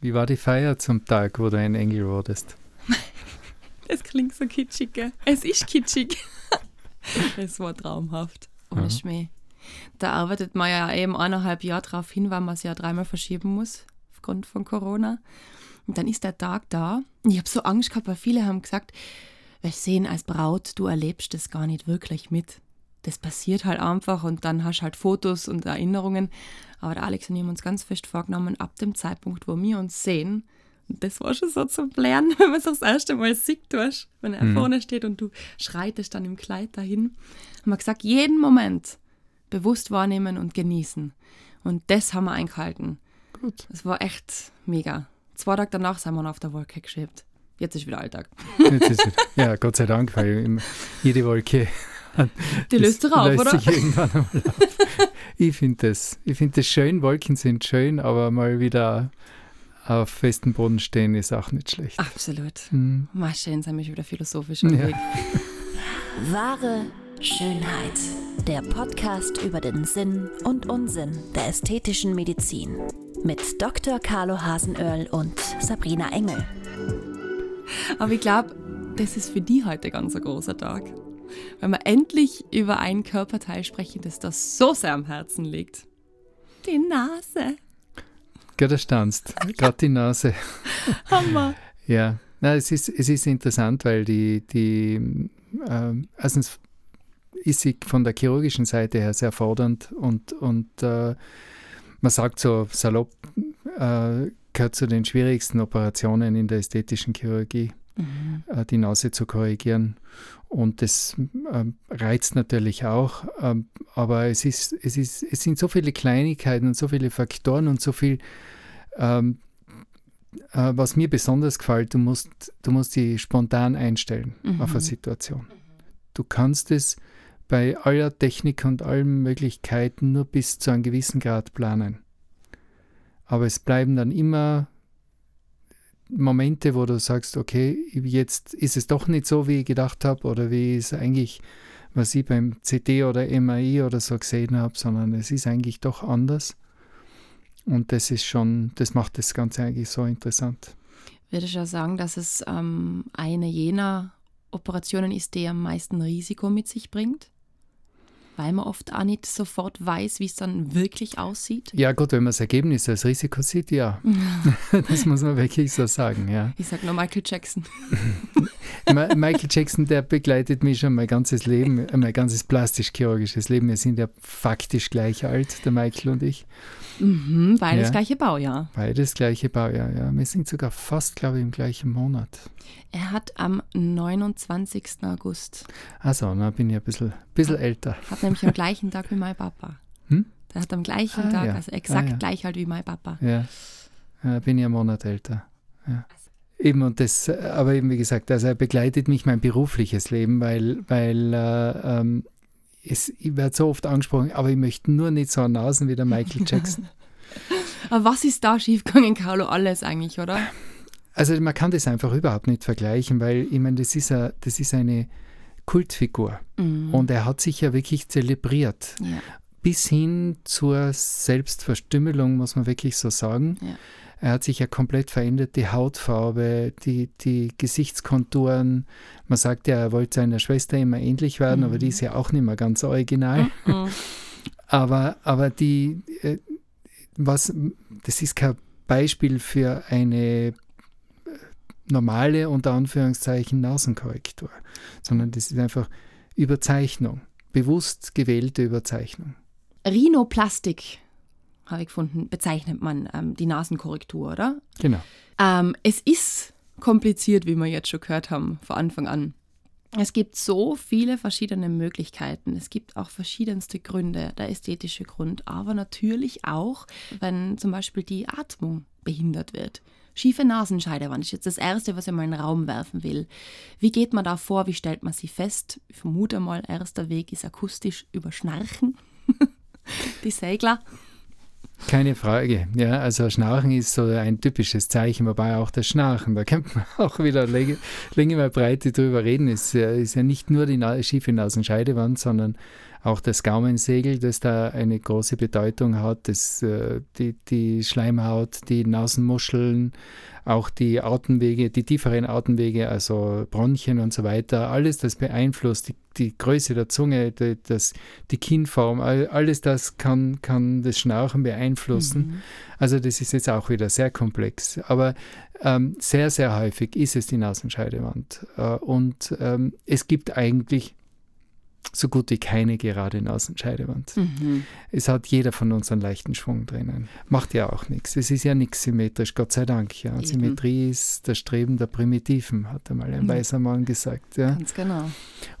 Wie war die Feier zum Tag, wo du ein Engel wurdest? Es klingt so kitschig, gell? Es ist kitschig. es war traumhaft. Ohne Ja. Schmäh. Da arbeitet man ja eben eineinhalb Jahre drauf hin, weil man es ja dreimal verschieben muss, aufgrund von Corona. Und dann ist der Tag da. Und ich habe so Angst gehabt, weil viele haben gesagt, wir sehen als Braut, du erlebst das gar nicht wirklich mit. Das passiert halt einfach und dann hast du halt Fotos und Erinnerungen. Aber der Alex und ich haben uns ganz fest vorgenommen, ab dem Zeitpunkt, wo wir uns sehen, das war schon so zum Lernen, wenn man es das erste Mal sieht, du hast, wenn er vorne steht und du schreitest dann im Kleid dahin, haben wir gesagt, jeden Moment bewusst wahrnehmen und genießen. Und das haben wir eingehalten. Gut. Das war echt mega. Zwei Tage danach sind wir noch auf der Wolke geschwebt. Jetzt ist wieder Alltag. Jetzt ist es, ja, Gott sei Dank, weil immer jede Wolke Die löst sich auf, oder? sich irgendwann einmal auf. Ich finde das, ich find das schön, Wolken sind schön, aber mal wieder auf festem Boden stehen ist auch nicht schlecht. Absolut. Hm. Mal schön, sind wir schon wieder philosophisch Ja. unterwegs. Wahre Schönheit. Der Podcast über den Sinn und Unsinn der ästhetischen Medizin. Mit Dr. Carlo Hasenöhrl und Sabrina Engel. Aber ich glaube, das ist für die heute ganz ein großer Tag. Weil wir endlich über ein Körperteil sprechen, das da so sehr am Herzen liegt. Die Nase. Gell, da standst, gerade die Nase. Hammer. Ja, na, es, ist, es ist interessant, weil die, die ähm, erstens ist sie von der chirurgischen Seite her sehr fordernd und, und äh, man sagt so salopp, äh, gehört zu den schwierigsten Operationen in der ästhetischen Chirurgie, äh, die Nase zu korrigieren. Und das ähm, reizt natürlich auch, ähm, aber es, ist, es, ist, es sind so viele Kleinigkeiten und so viele Faktoren und so viel ähm, äh, was mir besonders gefällt, du musst, du musst die spontan einstellen auf eine Situation. Du kannst es bei aller Technik und allen Möglichkeiten nur bis zu einem gewissen Grad planen. Aber es bleiben dann immer Momente, wo du sagst, okay, jetzt ist es doch nicht so, wie ich gedacht habe oder wie es eigentlich, was ich beim CT oder MRI oder so gesehen habe, sondern es ist eigentlich doch anders. Und das ist schon, das macht das Ganze eigentlich so interessant. Würde ich ja sagen, dass es ähm, eine jener Operationen ist, die am meisten Risiko mit sich bringt. Weil man oft auch nicht sofort weiß, wie es dann wirklich aussieht. Ja, gut, wenn man das Ergebnis als Risiko sieht, ja. das muss man wirklich so sagen, ja. Ich sag nur Michael Jackson. Michael Jackson, der begleitet mich schon mein ganzes Leben, mein ganzes plastisch-chirurgisches Leben. Wir sind ja faktisch gleich alt, der Michael und ich. Mhm, beide das Ja. gleiche Baujahr. Beides gleiche Baujahr, ja. Wir sind sogar fast, glaube ich, im gleichen Monat. Er hat am 29. August, Also, na bin ich ein bisschen, bisschen älter. hat nämlich am gleichen Tag wie mein Papa. Hm? Der hat am gleichen Ah, Tag, ja. also exakt Ah, ja. gleich alt wie mein Papa. Ja, ja bin ich einen Monat älter. Ja. Eben und das, aber eben wie gesagt, also er begleitet mich mein berufliches Leben, weil, weil äh, ähm, es, ich werde so oft angesprochen, aber ich möchte nur nicht so Nasen wie der Michael Jackson. Aber was ist da schiefgegangen, Carlo? Alles eigentlich, oder? Also man kann das einfach überhaupt nicht vergleichen, weil ich meine, das ist, a, das ist eine Kultfigur Mhm. und er hat sich ja wirklich zelebriert. Ja. bis hin zur Selbstverstümmelung, muss man wirklich so sagen. Ja. Er hat sich ja komplett verändert, die Hautfarbe, die, die Gesichtskonturen. Man sagt ja, er wollte seiner Schwester immer ähnlich werden, aber die ist ja auch nicht mehr ganz original. Mhm. Aber, aber die, äh, was, das ist kein Beispiel für eine äh, normale, unter Anführungszeichen, Nasenkorrektur, sondern das ist einfach Überzeichnung, bewusst gewählte Überzeichnung. Rhinoplastik, habe ich gefunden, bezeichnet man ähm, die Nasenkorrektur, oder? Genau. Ähm, es ist kompliziert, wie wir jetzt schon gehört haben, von Anfang an. Es gibt so viele verschiedene Möglichkeiten. Es gibt auch verschiedenste Gründe, der ästhetische Grund, aber natürlich auch, wenn zum Beispiel die Atmung behindert wird. Schiefe Nasenscheidewand ist jetzt das Erste, was ich mal in den Raum werfen will. Wie geht man da vor? Wie stellt man sie fest? Ich vermute mal, erster Weg ist akustisch über Schnarchen. die Segler. Keine Frage. Ja, also Schnarchen ist so ein typisches Zeichen, wobei auch das Schnarchen, da könnte man auch wieder Länge, Länge mal Breite drüber reden. Es ist ja, ist ja nicht nur die schiefe Nasenscheidewand, sondern auch das Gaumensegel, das da eine große Bedeutung hat, das, äh, die, die Schleimhaut, die Nasenmuscheln, auch die Atemwege, die tieferen Atemwege, also Bronchien und so weiter, alles das beeinflusst, die, die Größe der Zunge, die, das, die Kinnform, alles das kann, kann das Schnauchen beeinflussen. Mhm. Also das ist jetzt auch wieder sehr komplex. Aber ähm, sehr, sehr häufig ist es die Nasenscheidewand. Äh, und ähm, es gibt eigentlich so gut wie keine gerade Nasenscheidewand. Mhm. Es hat jeder von uns einen leichten Schwung drinnen. Macht ja auch nichts. Es ist ja nichts symmetrisch, Gott sei Dank. Ja. Symmetrie ist das Streben der Primitiven, hat einmal ein mhm. weiser Mann gesagt. Ja. Ganz genau.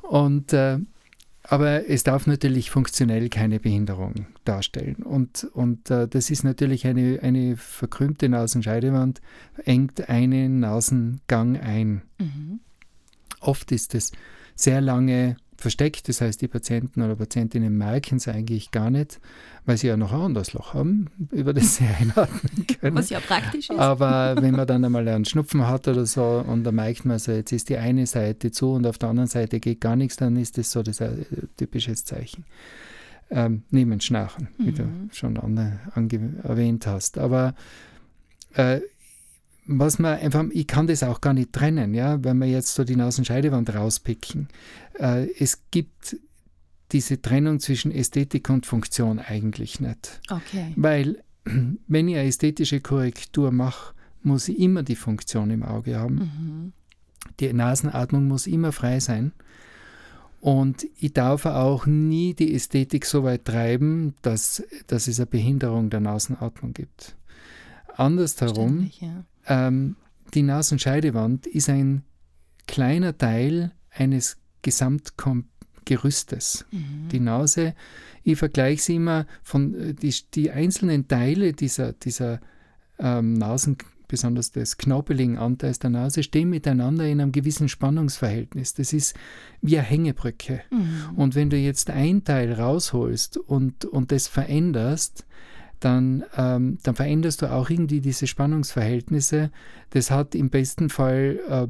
Und äh, aber es darf natürlich funktionell keine Behinderung darstellen. Und, und äh, das ist natürlich eine, eine verkrümmte Nasenscheidewand, engt einen Nasengang ein. Mhm. Oft ist es sehr lange versteckt. Das heißt, die Patienten oder Patientinnen merken es eigentlich gar nicht, weil sie ja noch ein anderes Loch haben, über das sie einatmen können. Was ja praktisch ist. Aber wenn man dann einmal einen Schnupfen hat oder so und dann merkt man so, jetzt ist die eine Seite zu und auf der anderen Seite geht gar nichts, dann ist das so das ein äh, typisches Zeichen. Ähm, neben Schnarchen, mhm. wie du mhm. schon erwähnt hast. Aber äh, was man einfach, ich kann das auch gar nicht trennen, ja, wenn wir jetzt so die Nasenscheidewand rauspicken. Äh, es gibt diese Trennung zwischen Ästhetik und Funktion eigentlich nicht. Okay. Weil, wenn ich eine ästhetische Korrektur mache, muss ich immer die Funktion im Auge haben. Mhm. Die Nasenatmung muss immer frei sein. Und ich darf auch nie die Ästhetik so weit treiben, dass, dass es eine Behinderung der Nasenatmung gibt. Andersherum, ja. Ähm, die Nasenscheidewand ist ein kleiner Teil eines Gesamtgerüstes. Mhm. Die Nase, ich vergleiche sie immer von äh, die, die einzelnen Teile dieser, dieser ähm, Nasen, besonders des knorpeligen Anteils der Nase, stehen miteinander in einem gewissen Spannungsverhältnis. Das ist wie eine Hängebrücke. Mhm. Und wenn du jetzt ein Teil rausholst und, und das veränderst, dann, ähm, dann veränderst du auch irgendwie diese Spannungsverhältnisse. Das hat im besten Fall äh,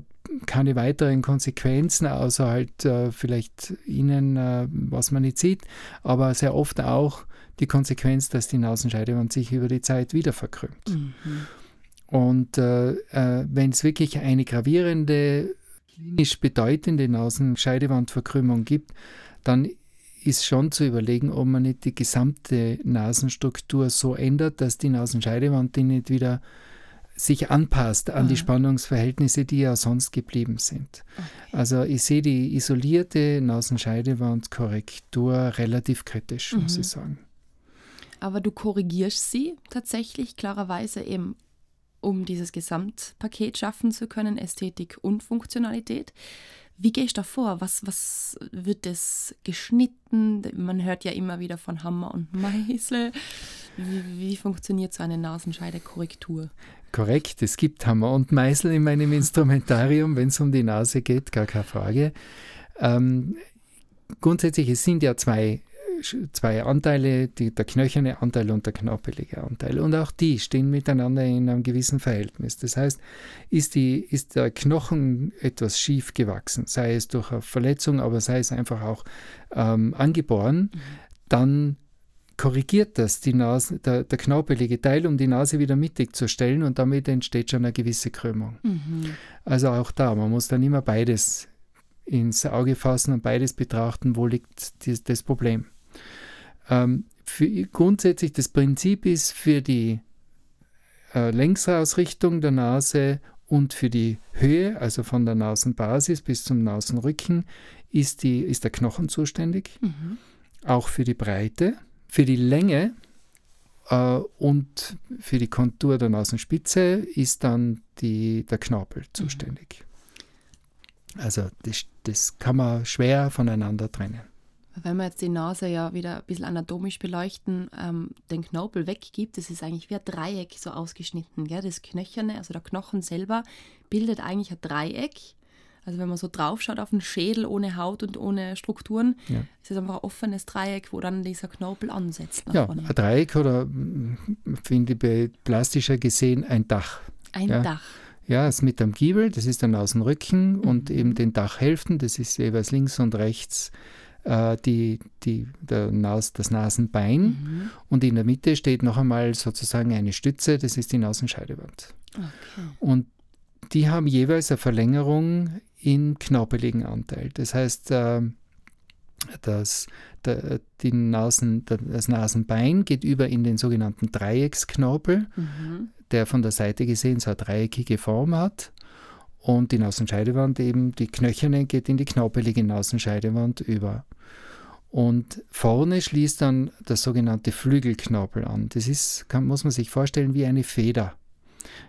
keine weiteren Konsequenzen, außer halt äh, vielleicht innen, äh, was man nicht sieht, aber sehr oft auch die Konsequenz, dass die Nasenscheidewand sich über die Zeit wieder verkrümmt. Mhm. Und äh, äh, wenn es wirklich eine gravierende, klinisch bedeutende Nasenscheidewandverkrümmung gibt, dann ist schon zu überlegen, ob man nicht die gesamte Nasenstruktur so ändert, dass die Nasenscheidewand die nicht wieder sich anpasst an Aha. die Spannungsverhältnisse, die ja sonst geblieben sind. Okay. Also ich sehe die isolierte Nasenscheidewandkorrektur relativ kritisch, mhm. muss ich sagen. Aber du korrigierst sie tatsächlich klarerweise eben, um dieses Gesamtpaket schaffen zu können, Ästhetik und Funktionalität. Wie gehst du da vor? Was, was wird das geschnitten? Man hört ja immer wieder von Hammer und Meißel. Wie, wie funktioniert so eine Nasenscheidekorrektur? Korrekt, es gibt Hammer und Meißel in meinem Instrumentarium, wenn es um die Nase geht, gar keine Frage. Ähm, grundsätzlich, es sind ja zwei zwei Anteile, die, der knöcherne Anteil und der knorpelige Anteil. Und auch die stehen miteinander in einem gewissen Verhältnis. Das heißt, ist, die, ist der Knochen etwas schief gewachsen, sei es durch eine Verletzung, aber sei es einfach auch ähm, angeboren, mhm. dann korrigiert das die Nase, der, der knorpelige Teil, um die Nase wieder mittig zu stellen und damit entsteht schon eine gewisse Krümmung. Mhm. Also auch da, man muss dann immer beides ins Auge fassen und beides betrachten, wo liegt die, das Problem. Ähm, für, grundsätzlich das Prinzip ist für die äh, Längsausrichtung der Nase und für die Höhe, also von der Nasenbasis bis zum Nasenrücken, ist, die, ist der Knochen zuständig. Mhm. Auch für die Breite, für die Länge äh, und für die Kontur der Nasenspitze ist dann die, der Knorpel mhm. zuständig. Mhm. Also das, das kann man schwer voneinander trennen. Wenn wir jetzt die Nase ja wieder ein bisschen anatomisch beleuchten, ähm, den Knorpel weggibt, das ist eigentlich wie ein Dreieck so ausgeschnitten. Gell? Das Knöcherne, also der Knochen selber, bildet eigentlich ein Dreieck. Also wenn man so drauf schaut auf den Schädel ohne Haut und ohne Strukturen, ja. ist es einfach ein offenes Dreieck, wo dann dieser Knorpel ansetzt. Ja, vorne. ein Dreieck oder finde ich plastischer gesehen ein Dach. Ein ja. Dach. Ja, es ist mit einem Giebel, das ist dann aus dem Rücken mhm. und eben den Dachhälften, das ist jeweils links und rechts äh, die, die, der Nas, das Nasenbein Mhm. und in der Mitte steht noch einmal sozusagen eine Stütze, das ist die Nasenscheidewand. Okay. Und die haben jeweils eine Verlängerung in knorpeligen Anteil. Das heißt, ähm, das, der, die Nasen, das Nasenbein geht über in den sogenannten Dreiecksknorpel, Mhm. der von der Seite gesehen so eine dreieckige Form hat. Und die Nasenscheidewand eben, die knöcherne geht in die knorpelige Nasenscheidewand über. Und vorne schließt dann das sogenannte Flügelknorpel an. Das ist, kann, muss man sich vorstellen, wie eine Feder.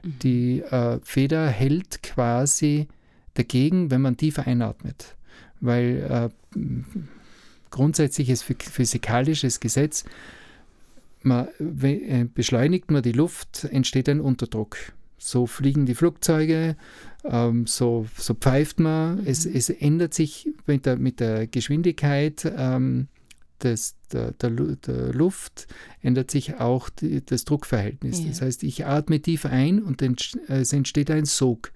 Mhm. Die äh, Feder hält quasi dagegen, wenn man tiefer einatmet. Weil äh, grundsätzliches phys- physikalisches Gesetz, man, äh, beschleunigt man die Luft, entsteht ein Unterdruck. So fliegen die Flugzeuge, ähm, so, so pfeift man. Es, Mhm. es ändert sich mit der, mit der Geschwindigkeit ähm, des, der, der, der Luft, ändert sich auch die, das Druckverhältnis. Ja. Das heißt, ich atme tief ein und es entsteht ein Sog.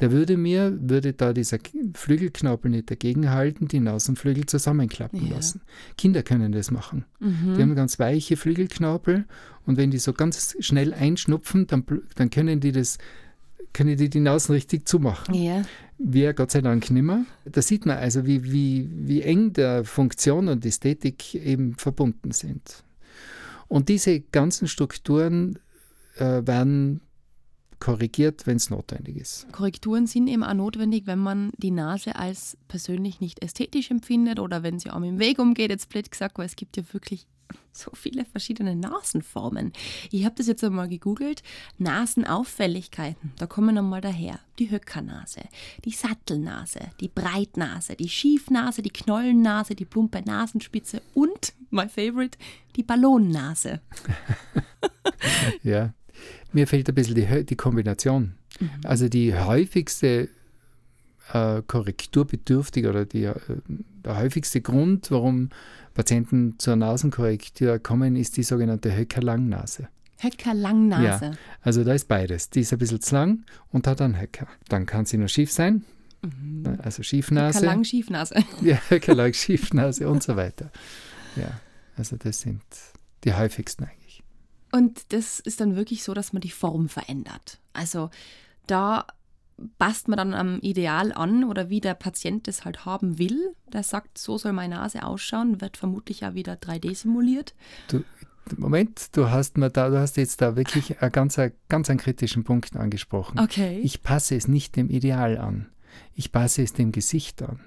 Der würde mir, würde da dieser Flügelknorpel nicht dagegenhalten, die Nasenflügel zusammenklappen Ja. lassen. Kinder können das machen. Mhm. Die haben ganz weiche Flügelknorpel und wenn die so ganz schnell einschnupfen, dann, dann können die das können die die Nasen richtig zumachen. ja. Wir Gott sei Dank nimmer. Da sieht man also, wie, wie, wie eng der Funktion und Ästhetik eben verbunden sind. Und diese ganzen Strukturen äh, werden korrigiert, wenn es notwendig ist. Korrekturen sind eben auch notwendig, wenn man die Nase als persönlich nicht ästhetisch empfindet oder wenn sie einem im Weg umgeht, jetzt blöd gesagt, weil es gibt ja wirklich so viele verschiedene Nasenformen. Ich habe das jetzt einmal gegoogelt. Nasenauffälligkeiten, da kommen einmal daher. Die Höckernase, die Sattelnase, die Breitnase, die Schiefnase, die Knollennase, die plumpe Nasenspitze und, my favorite, die Ballonnase. Ja. Mir fehlt ein bisschen die, die Kombination. Also die häufigste äh, korrekturbedürftige oder die, äh, der häufigste Grund, warum Patienten zur Nasenkorrektur kommen, ist die sogenannte Höcker-Langnase. Höcker-Langnase. Also da ist beides. Die ist ein bisschen zu lang und hat einen Höcker. Dann kann sie nur schief sein, ne, also Schiefnase. Höcker-Lang-Schiefnase. Ja, Höckerlang, Schiefnase und so weiter. Ja, also das sind die häufigsten eigentlich. Und das ist dann wirklich so, dass man die Form verändert. Also da passt man dann am Ideal an oder wie der Patient das halt haben will. Der sagt, so soll meine Nase ausschauen, wird vermutlich auch wieder 3D simuliert. Moment, du hast mir da, du hast jetzt da wirklich einen ganz, ganz einen kritischen Punkt angesprochen. Okay. Ich passe es nicht dem Ideal an. Ich passe es dem Gesicht an.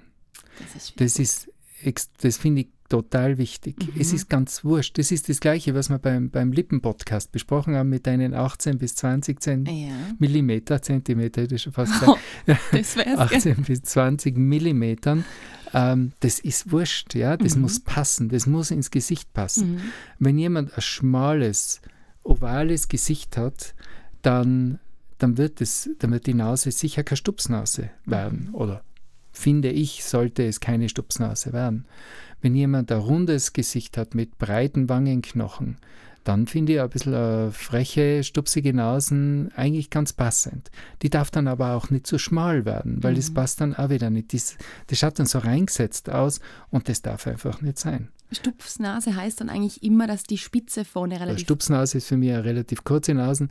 das ist Das ist, das finde ich total wichtig. Mhm. Es ist ganz wurscht. Das ist das Gleiche, was wir beim, beim Lippen-Podcast besprochen haben mit deinen 18 bis 20 Zent ja. Millimeter, Zentimeter hätte ich schon fast gesagt. das wäre es. 18 bis 20 Millimetern. Ähm, das ist wurscht, ja. Das Mhm. muss passen. Das muss ins Gesicht passen. Mhm. Wenn jemand ein schmales, ovales Gesicht hat, dann, dann, wird es, dann wird die Nase sicher keine Stupsnase werden. Oder finde ich, sollte es keine Stupsnase werden. Wenn jemand ein rundes Gesicht hat mit breiten Wangenknochen, dann finde ich ein bisschen äh, freche, stupsige Nasen eigentlich ganz passend. Die darf dann aber auch nicht zu schmal werden, weil das Mhm. passt dann auch wieder nicht. Das, das schaut dann so reingesetzt aus und das darf einfach nicht sein. Stupsnase heißt dann eigentlich immer, dass die Spitze vorne relativ Stupsnase ist für mich eine relativ kurze Nasen,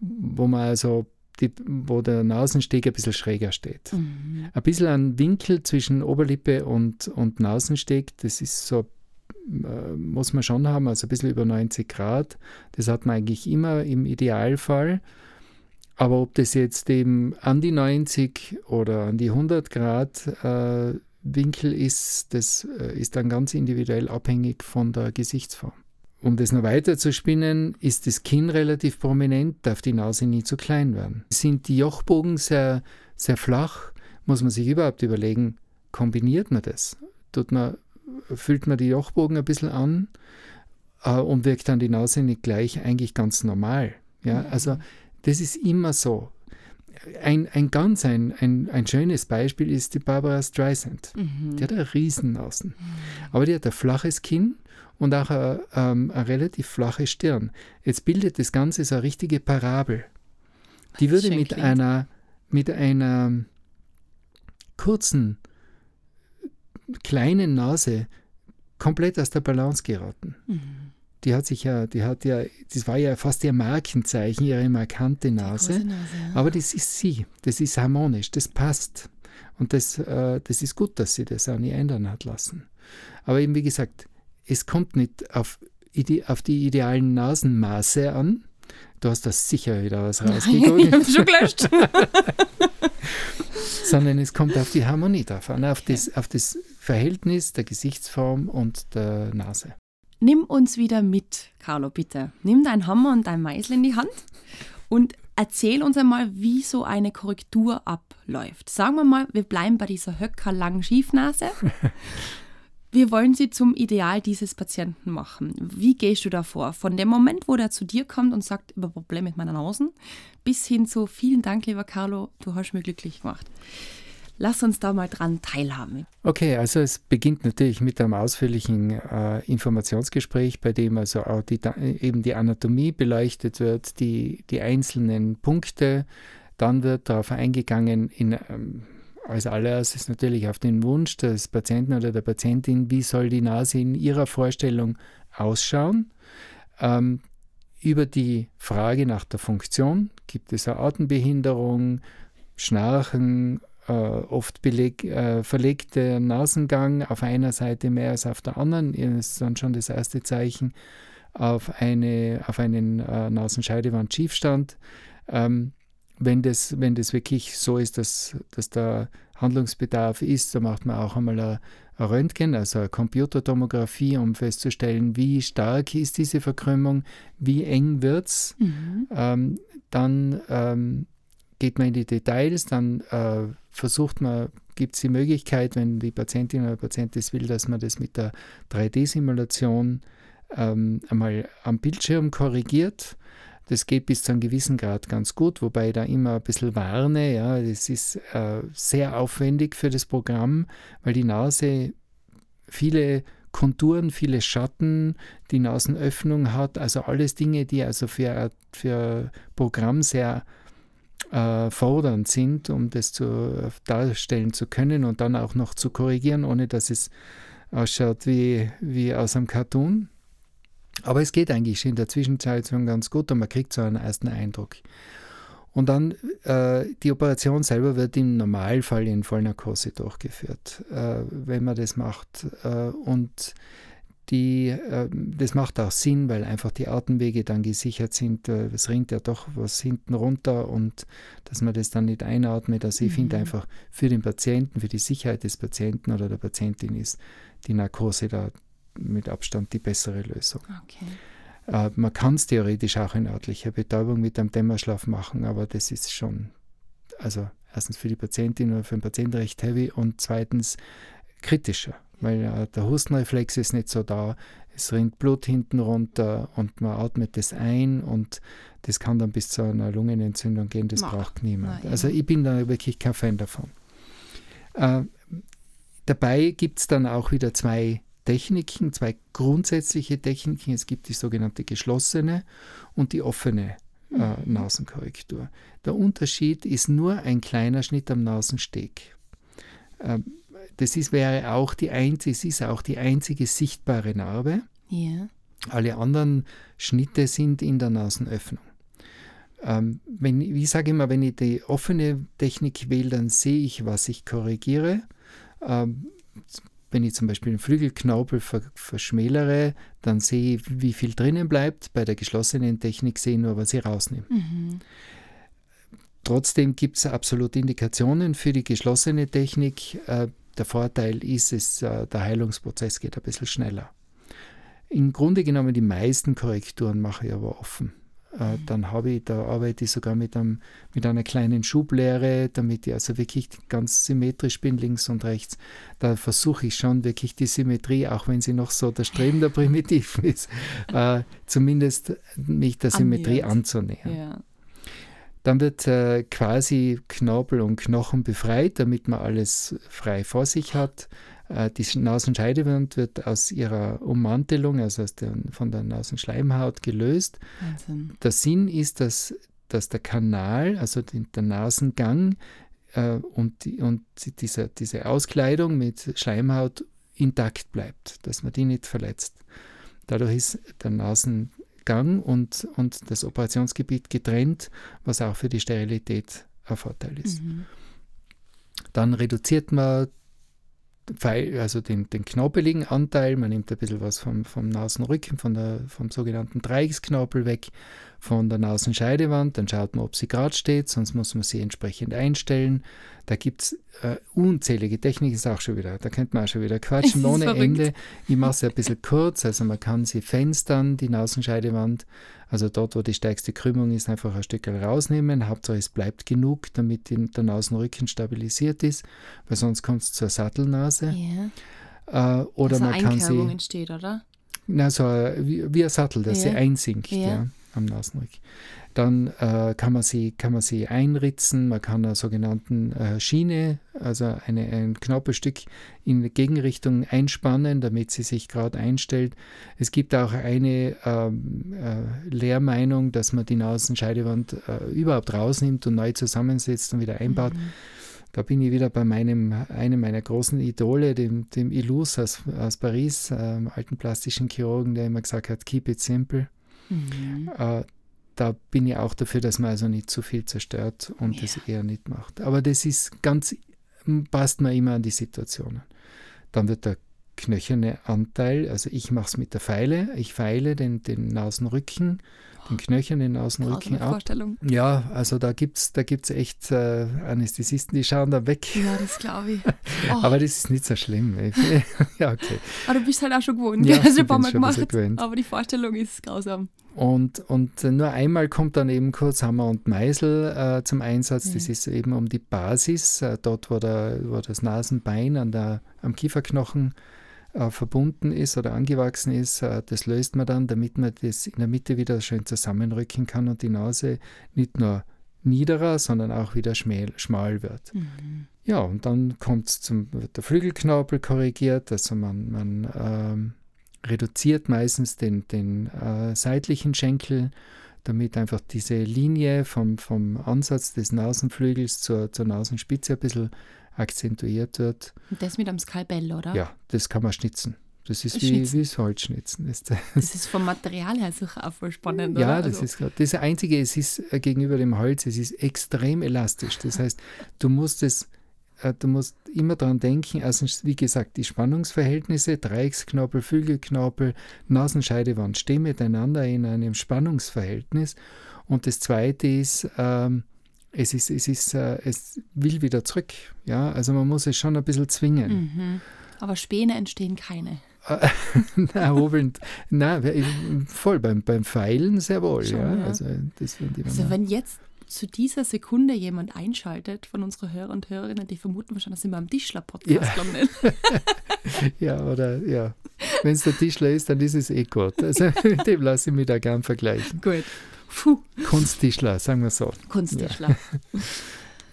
wo man also die, wo der Nasensteg ein bisschen schräger steht. Mhm. Ein bisschen ein Winkel zwischen Oberlippe und, und Nasensteg, das ist so, äh, muss man schon haben, also ein bisschen über 90 Grad. Das hat man eigentlich immer im Idealfall. Aber ob das jetzt eben an die 90 oder an die 100 Grad äh, Winkel ist, das äh, ist dann ganz individuell abhängig von der Gesichtsform. Um das noch weiter zu spinnen, ist das Kinn relativ prominent, darf die Nase nie zu klein werden. Sind die Jochbogen sehr, sehr flach, muss man sich überhaupt überlegen, kombiniert man das? Tut man, füllt man die Jochbogen ein bisschen an äh, und wirkt dann die Nase nicht gleich eigentlich ganz normal. Ja, also das ist immer so. Ein, ein ganz ein, ein, ein schönes Beispiel ist die Barbara Streisand. Mhm. Die hat eine Riesennasen. Aber die hat ein flaches Kinn und auch eine, ähm, eine relativ flache Stirn. Jetzt bildet das Ganze so eine richtige Parabel. Die würde mit klingt. einer, mit einer kurzen, kleinen Nase komplett aus der Balance geraten. Mhm. Die hat sich ja, die hat ja, das war ja fast ihr Markenzeichen, ihre markante Nase. Nase ja. Aber das ist sie, das ist harmonisch, das passt. Und das, äh, das ist gut, dass sie das auch nie ändern hat lassen. Aber eben wie gesagt, es kommt nicht auf, auf die idealen Nasenmaße an. Du hast da sicher wieder was ich rausgeguckt. habe schon gelöscht. sondern es kommt auf die Harmonie drauf an, auf, das, auf das Verhältnis der Gesichtsform und der Nase. Nimm uns wieder mit, Carlo, bitte. Nimm deinen Hammer und dein Meißel in die Hand und erzähl uns einmal, wie so eine Korrektur abläuft. Sagen wir mal, wir bleiben bei dieser höckerlangen Schiefnase. Wir wollen sie zum Ideal dieses Patienten machen. Wie gehst du da vor? Von dem Moment, wo der zu dir kommt und sagt, über Problem mit meiner Nase, bis hin zu vielen Dank, lieber Carlo, du hast mich glücklich gemacht. Lass uns da mal dran teilhaben. Okay, also es beginnt natürlich mit einem ausführlichen äh, Informationsgespräch, bei dem also auch die, eben die Anatomie beleuchtet wird, die, die einzelnen Punkte. Dann wird darauf eingegangen, in, ähm, als allererstes natürlich auf den Wunsch des Patienten oder der Patientin, wie soll die Nase in ihrer Vorstellung ausschauen. Ähm, über die Frage nach der Funktion, gibt es eine Atembehinderung, Schnarchen, äh, oft beleg, äh, verlegter Nasengang auf einer Seite mehr als auf der anderen, ist dann schon das erste Zeichen auf, eine, auf einen äh, Nasenscheidewand-Schiefstand. Ähm, wenn, das, wenn das wirklich so ist, dass, dass da Handlungsbedarf ist, dann macht man auch einmal ein, ein Röntgen, also eine Computertomographie, um festzustellen, wie stark ist diese Verkrümmung, wie eng wird es. Mhm. Ähm, dann ähm, geht man in die Details, dann äh, versucht man, gibt es die Möglichkeit, wenn die Patientin oder der Patient das will, dass man das mit der 3D-Simulation ähm, einmal am Bildschirm korrigiert. Das geht bis zu einem gewissen Grad ganz gut, wobei ich da immer ein bisschen warne. Ja, das ist äh, sehr aufwendig für das Programm, weil die Nase viele Konturen, viele Schatten, die Nasenöffnung hat, also alles Dinge, die also für, für Programm sehr äh, fordernd sind, um das zu, darstellen zu können und dann auch noch zu korrigieren, ohne dass es ausschaut wie, wie aus einem Cartoon. Aber es geht eigentlich in der Zwischenzeit schon ganz gut und man kriegt so einen ersten Eindruck. Und dann äh, die Operation selber wird im Normalfall in Vollnarkose durchgeführt, äh, wenn man das macht. Äh, und die, äh, das macht auch Sinn, weil einfach die Atemwege dann gesichert sind. Äh, es rinnt ja doch was hinten runter und dass man das dann nicht einatmet. Also ich mhm. finde einfach für den Patienten, für die Sicherheit des Patienten oder der Patientin ist die Narkose da mit Abstand die bessere Lösung. Okay. Äh, man kann es theoretisch auch in örtlicher Betäubung mit einem Dämmerschlaf machen, aber das ist schon, also erstens für die Patientin oder für den Patienten recht heavy und zweitens kritischer weil äh, der Hustenreflex ist nicht so da. Es rinnt Blut hinten runter und man atmet das ein und das kann dann bis zu einer Lungenentzündung gehen. Das Mach. braucht niemand. Na, also ich bin da wirklich kein Fan davon. Äh, dabei gibt es dann auch wieder zwei Techniken, zwei grundsätzliche Techniken. Es gibt die sogenannte geschlossene und die offene äh, Mhm. Nasenkorrektur. Der Unterschied ist nur ein kleiner Schnitt am Nasensteg. Ähm, das ist, wäre auch die einzige, es ist auch die einzige sichtbare Narbe. Ja. Alle anderen Schnitte sind in der Nasenöffnung. Ähm, wenn, ich sage immer, wenn ich die offene Technik wähle, dann sehe ich, was ich korrigiere. Ähm, wenn ich zum Beispiel den Flügelknorpel ver verschmälere, dann sehe ich, wie viel drinnen bleibt. Bei der geschlossenen Technik sehe ich nur, was ich rausnehme. Mhm. Trotzdem gibt es absolute Indikationen für die geschlossene Technik. Äh, der Vorteil ist, es, äh, der Heilungsprozess geht ein bisschen schneller. Im Grunde genommen die meisten Korrekturen mache ich aber offen. Äh, dann habe ich, da arbeite ich sogar mit, einem, mit einer kleinen Schublehre, damit ich also wirklich ganz symmetrisch bin, links und rechts. Da versuche ich schon wirklich die Symmetrie, auch wenn sie noch so der Streben der Primitiv ist, äh, zumindest mich der Symmetrie Annähernd. anzunähern. Ja. Dann wird äh, quasi Knorpel und Knochen befreit, damit man alles frei vor sich hat. Äh, die Nasenscheidewand wird aus ihrer Ummantelung, also aus der, von der Nasenschleimhaut gelöst. Wahnsinn. Der Sinn ist, dass, dass der Kanal, also der Nasengang äh, und, die, und die- diese, diese Auskleidung mit Schleimhaut intakt bleibt, dass man die nicht verletzt. Dadurch ist der Nasengang und, und das Operationsgebiet getrennt, was auch für die Sterilität ein Vorteil ist. Mhm. Dann reduziert man also den, den knorpeligen Anteil, man nimmt ein bisschen was vom, vom Nasenrücken, von der, vom sogenannten Dreiecksknorpel weg, von der Nasenscheidewand, dann schaut man, ob sie gerade steht, sonst muss man sie entsprechend einstellen. Da gibt es äh, unzählige Techniken, ist auch schon wieder, da könnte man auch schon wieder quatschen ohne verrückt. Ende. Ich mache sie ein bisschen kurz, also man kann sie fenstern, die Nasenscheidewand, also dort, wo die stärkste Krümmung ist, einfach ein Stück rausnehmen. Hauptsache es bleibt genug, damit der Nasenrücken stabilisiert ist, weil sonst kommt es zur Sattelnase. Yeah. Äh, oder also man kann sie. entsteht, oder? Na, so wie, wie ein Sattel, dass yeah. sie einsinkt. Yeah. Ja am Nasenrück. Dann äh, kann, man sie, kann man sie einritzen, man kann eine sogenannten äh, Schiene, also eine, ein Knorpelstück in die Gegenrichtung einspannen, damit sie sich gerade einstellt. Es gibt auch eine ähm, äh, Lehrmeinung, dass man die Nasenscheidewand äh, überhaupt rausnimmt und neu zusammensetzt und wieder einbaut. Mhm. Da bin ich wieder bei meinem, einem meiner großen Idole, dem, dem Ilus aus, aus Paris, äh, alten plastischen Chirurgen, der immer gesagt hat, keep it simple. Mhm. Äh, da bin ich auch dafür, dass man also nicht zu viel zerstört und ja. das eher nicht macht. Aber das ist ganz, passt mir immer an die Situationen. Dann wird der knöcherne Anteil, also ich mache es mit der Feile, ich feile den, den Nasenrücken den knöchernen Außenrücken ab. Vorstellung. Ja, also da gibt es da gibt's echt äh, Anästhesisten, die schauen da weg. Ja, das glaube ich. Oh. Aber das ist nicht so schlimm. ja, okay. Aber du bist halt auch schon gewohnt. Ja, du ein paar Mal gemacht. Aber die Vorstellung ist grausam. Und, und nur einmal kommt dann eben kurz Hammer und Meißel äh, zum Einsatz. Das ist eben um die Basis, äh, dort wo, der, wo das Nasenbein an der, am Kieferknochen äh, verbunden ist oder angewachsen ist, äh, das löst man dann, damit man das in der Mitte wieder schön zusammenrücken kann und die Nase nicht nur niederer, sondern auch wieder schmal, schmal wird. Mhm. Ja, und dann kommt zum, wird der Flügelknorpel korrigiert, also man, man ähm, reduziert meistens den, den äh, seitlichen Schenkel, damit einfach diese Linie vom, vom Ansatz des Nasenflügels zur, zur Nasenspitze ein bisschen akzentuiert wird. Und das mit einem Skalpell, oder? Ja, das kann man schnitzen. Das ist wie, wie das Holzschnitzen. Das, das ist vom Material her sicher auch voll spannend, Ja, oder? das also. ist das Einzige, es ist äh, gegenüber dem Holz, es ist extrem elastisch. Das heißt, du musst es äh, du musst immer daran denken, also wie gesagt, die Spannungsverhältnisse, Dreiecksknorpel, Flügelknorpel, Nasenscheidewand stehen miteinander in einem Spannungsverhältnis. Und das Zweite ist, ähm, es ist, es ist, äh, es will wieder zurück. Ja, also man muss es schon ein bisschen zwingen. Mhm. Aber Späne entstehen keine. na, hobelnd, na, voll beim, beim Pfeilen sehr wohl. Schon, ja. ja. Also, das also wenn jetzt zu dieser Sekunde jemand einschaltet von unseren Hörern und Hörerinnen, die vermuten wahrscheinlich, dass sie beim Tischler-Podcast ja. ja, oder ja. Wenn es der Tischler ist, dann ist es eh gut. Also mit dem lasse ich mich da gern vergleichen. Gut. Puh. Kunsttischler, sagen wir so. Kunsttischler.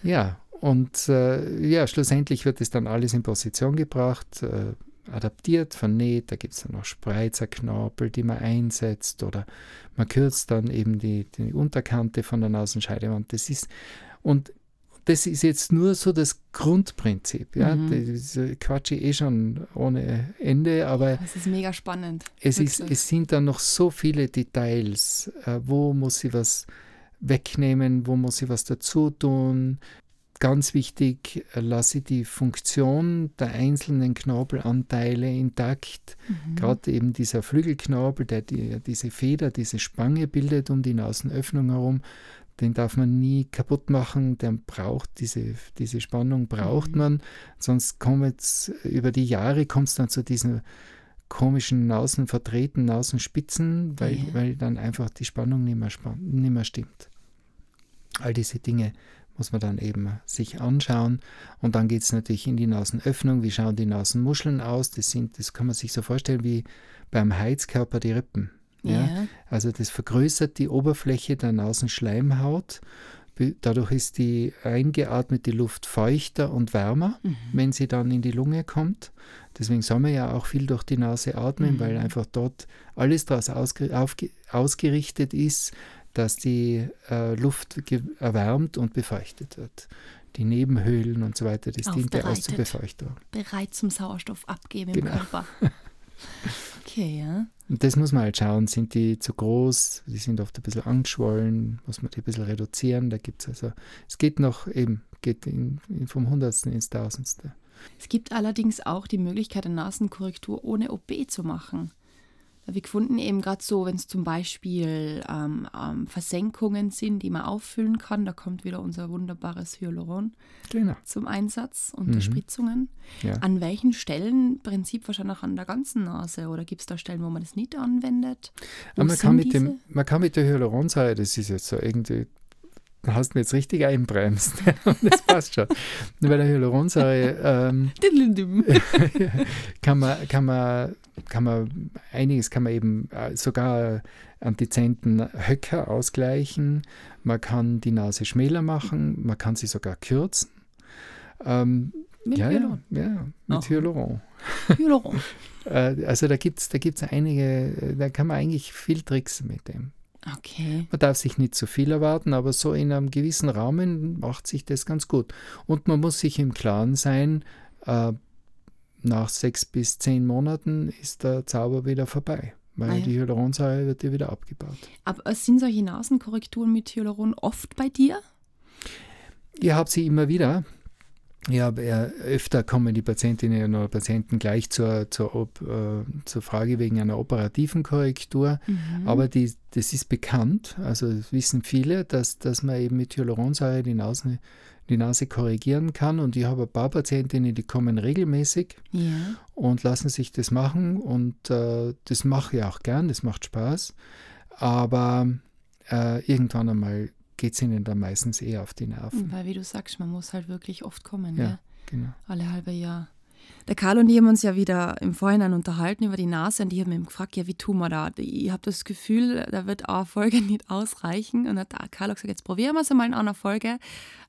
Ja, ja und äh, ja, schlussendlich wird es dann alles in Position gebracht, äh, adaptiert, vernäht. Da gibt es dann noch Spreizerknorpel, die man einsetzt oder man kürzt dann eben die, die Unterkante von der Nasenscheidewand. Das ist, und das ist jetzt nur so das Grundprinzip. Ja? Mhm. Das Quatsch eh schon ohne Ende, aber. Das ist mega spannend. Es, ist, es sind dann noch so viele Details. Äh, wo muss sie was wegnehmen? Wo muss sie was dazu tun? Ganz wichtig, äh, lasse die Funktion der einzelnen Knorpelanteile intakt. Mhm. Gerade eben dieser Flügelknorpel, der die, diese Feder, diese Spange bildet um die Nasenöffnung herum, den darf man nie kaputt machen, der braucht diese, diese Spannung braucht mhm. man, sonst kommt es über die Jahre kommt es dann zu diesen komischen Nasenvertreten, Nasenspitzen, weil, ja. weil dann einfach die Spannung nicht mehr, nicht mehr stimmt. All diese Dinge muss man dann eben sich anschauen. Und dann geht es natürlich in die Nasenöffnung. Wie schauen die Nasenmuscheln aus? Das, sind, das kann man sich so vorstellen wie beim Heizkörper die Rippen. Ja? Also das vergrößert die Oberfläche der Nasenschleimhaut. Dadurch ist die eingeatmete Luft feuchter und wärmer, mhm. wenn sie dann in die Lunge kommt. Deswegen soll man ja auch viel durch die Nase atmen, mhm. weil einfach dort alles daraus ausge ausgerichtet ist, dass die äh, Luft erwärmt und befeuchtet wird. Die Nebenhöhlen und so weiter, das dient ja aus zur Befeuchtung. Bereit zum Sauerstoff abgeben genau. im Körper. Okay, ja. Und das muss man halt schauen, sind die zu groß, die sind oft ein bisschen angeschwollen, muss man die ein bisschen reduzieren. Da gibt es also, es geht noch eben, geht in, in vom Hundertsten ins Tausendste. Es gibt allerdings auch die Möglichkeit, eine Nasenkorrektur ohne OP zu machen wir gefunden, eben gerade so, wenn es zum Beispiel ähm, ähm, Versenkungen sind, die man auffüllen kann, da kommt wieder unser wunderbares Hyaluron genau. zum Einsatz unter mhm. Spritzungen. Ja. An welchen Stellen, Prinzip wahrscheinlich an der ganzen Nase oder gibt es da Stellen, wo man das nicht anwendet? Man kann, mit dem, man kann mit der Hyaluronsäure, das ist jetzt so irgendwie hast du mir jetzt richtig einbremst. das passt schon. Bei der Hyaluronsäure ähm, kann, man, kann, man, kann man einiges, kann man eben äh, sogar antizenten Höcker ausgleichen. Man kann die Nase schmäler machen, man kann sie sogar kürzen. Ähm, mit ja, Hyaluron? Ja, ja mit Ach. Hyaluron. Hyaluron. Äh, also da gibt es da gibt's einige, da kann man eigentlich viel Tricks mit dem. Okay. Man darf sich nicht zu viel erwarten, aber so in einem gewissen Rahmen macht sich das ganz gut. Und man muss sich im Klaren sein, äh, nach sechs bis zehn Monaten ist der Zauber wieder vorbei, weil ah ja. die Hyaluronsäure wird ja wieder abgebaut. Aber sind solche Nasenkorrekturen mit Hyaluron oft bei dir? Ihr habt sie immer wieder. Ja, öfter kommen die Patientinnen oder Patienten gleich zur, zur, äh, zur Frage wegen einer operativen Korrektur. Mhm. Aber die, das ist bekannt, also das wissen viele, dass, dass man eben mit Hyaluronsäure die Nase, die Nase korrigieren kann. Und ich habe ein paar Patientinnen, die kommen regelmäßig ja. und lassen sich das machen. Und äh, das mache ich auch gern, das macht Spaß. Aber äh, irgendwann einmal geht es ihnen dann meistens eher auf die Nerven. Weil, wie du sagst, man muss halt wirklich oft kommen. Ja, ja? genau. Alle halbe Jahr. Der Karl und ich haben uns ja wieder im Vorhinein unterhalten über die Nase und die haben mich gefragt, ja, wie tun wir da? Ich habe das Gefühl, da wird eine Folge nicht ausreichen. Und hat Karl gesagt, jetzt probieren wir es einmal in einer Folge.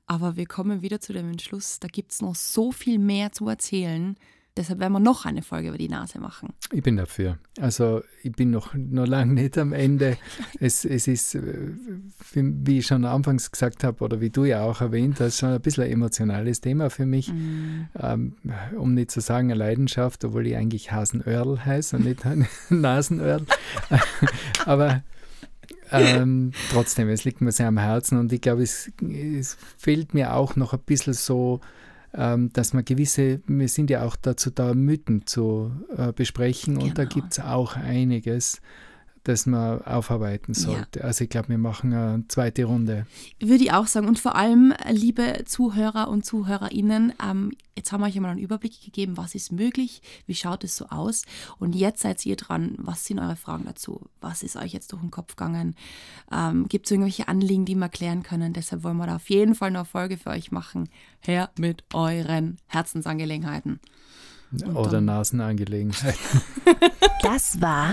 Aber wir kommen wieder zu dem Entschluss, da gibt es noch so viel mehr zu erzählen. Deshalb werden wir noch eine Folge über die Nase machen. Ich bin dafür. Also ich bin noch, noch lange nicht am Ende. es, es ist, äh, wie ich schon anfangs gesagt habe oder wie du ja auch erwähnt hast, schon ein bisschen ein emotionales Thema für mich. Mm. Ähm, um nicht zu sagen eine Leidenschaft, obwohl ich eigentlich Hasenöhrl heiße und nicht Nasenöhrl. Aber ähm, trotzdem, es liegt mir sehr am Herzen und ich glaube, es, es fehlt mir auch noch ein bisschen so dass man gewisse, wir sind ja auch dazu da, Mythen zu äh, besprechen genau. und da genau. gibt es auch einiges, das man aufarbeiten sollte. Ja. Also ich glaube, wir machen eine zweite Runde. Würde ich auch sagen. Und vor allem, liebe Zuhörer und Zuhörerinnen, ähm, jetzt haben wir euch einmal einen Überblick gegeben, was ist möglich, wie schaut es so aus. Und jetzt seid ihr dran. Was sind eure Fragen dazu? Was ist euch jetzt durch den Kopf gegangen? Ähm, Gibt es irgendwelche Anliegen, die wir klären können? Deshalb wollen wir da auf jeden Fall eine Folge für euch machen. Her mit euren Herzensangelegenheiten. Und Oder Nasenangelegenheiten. das war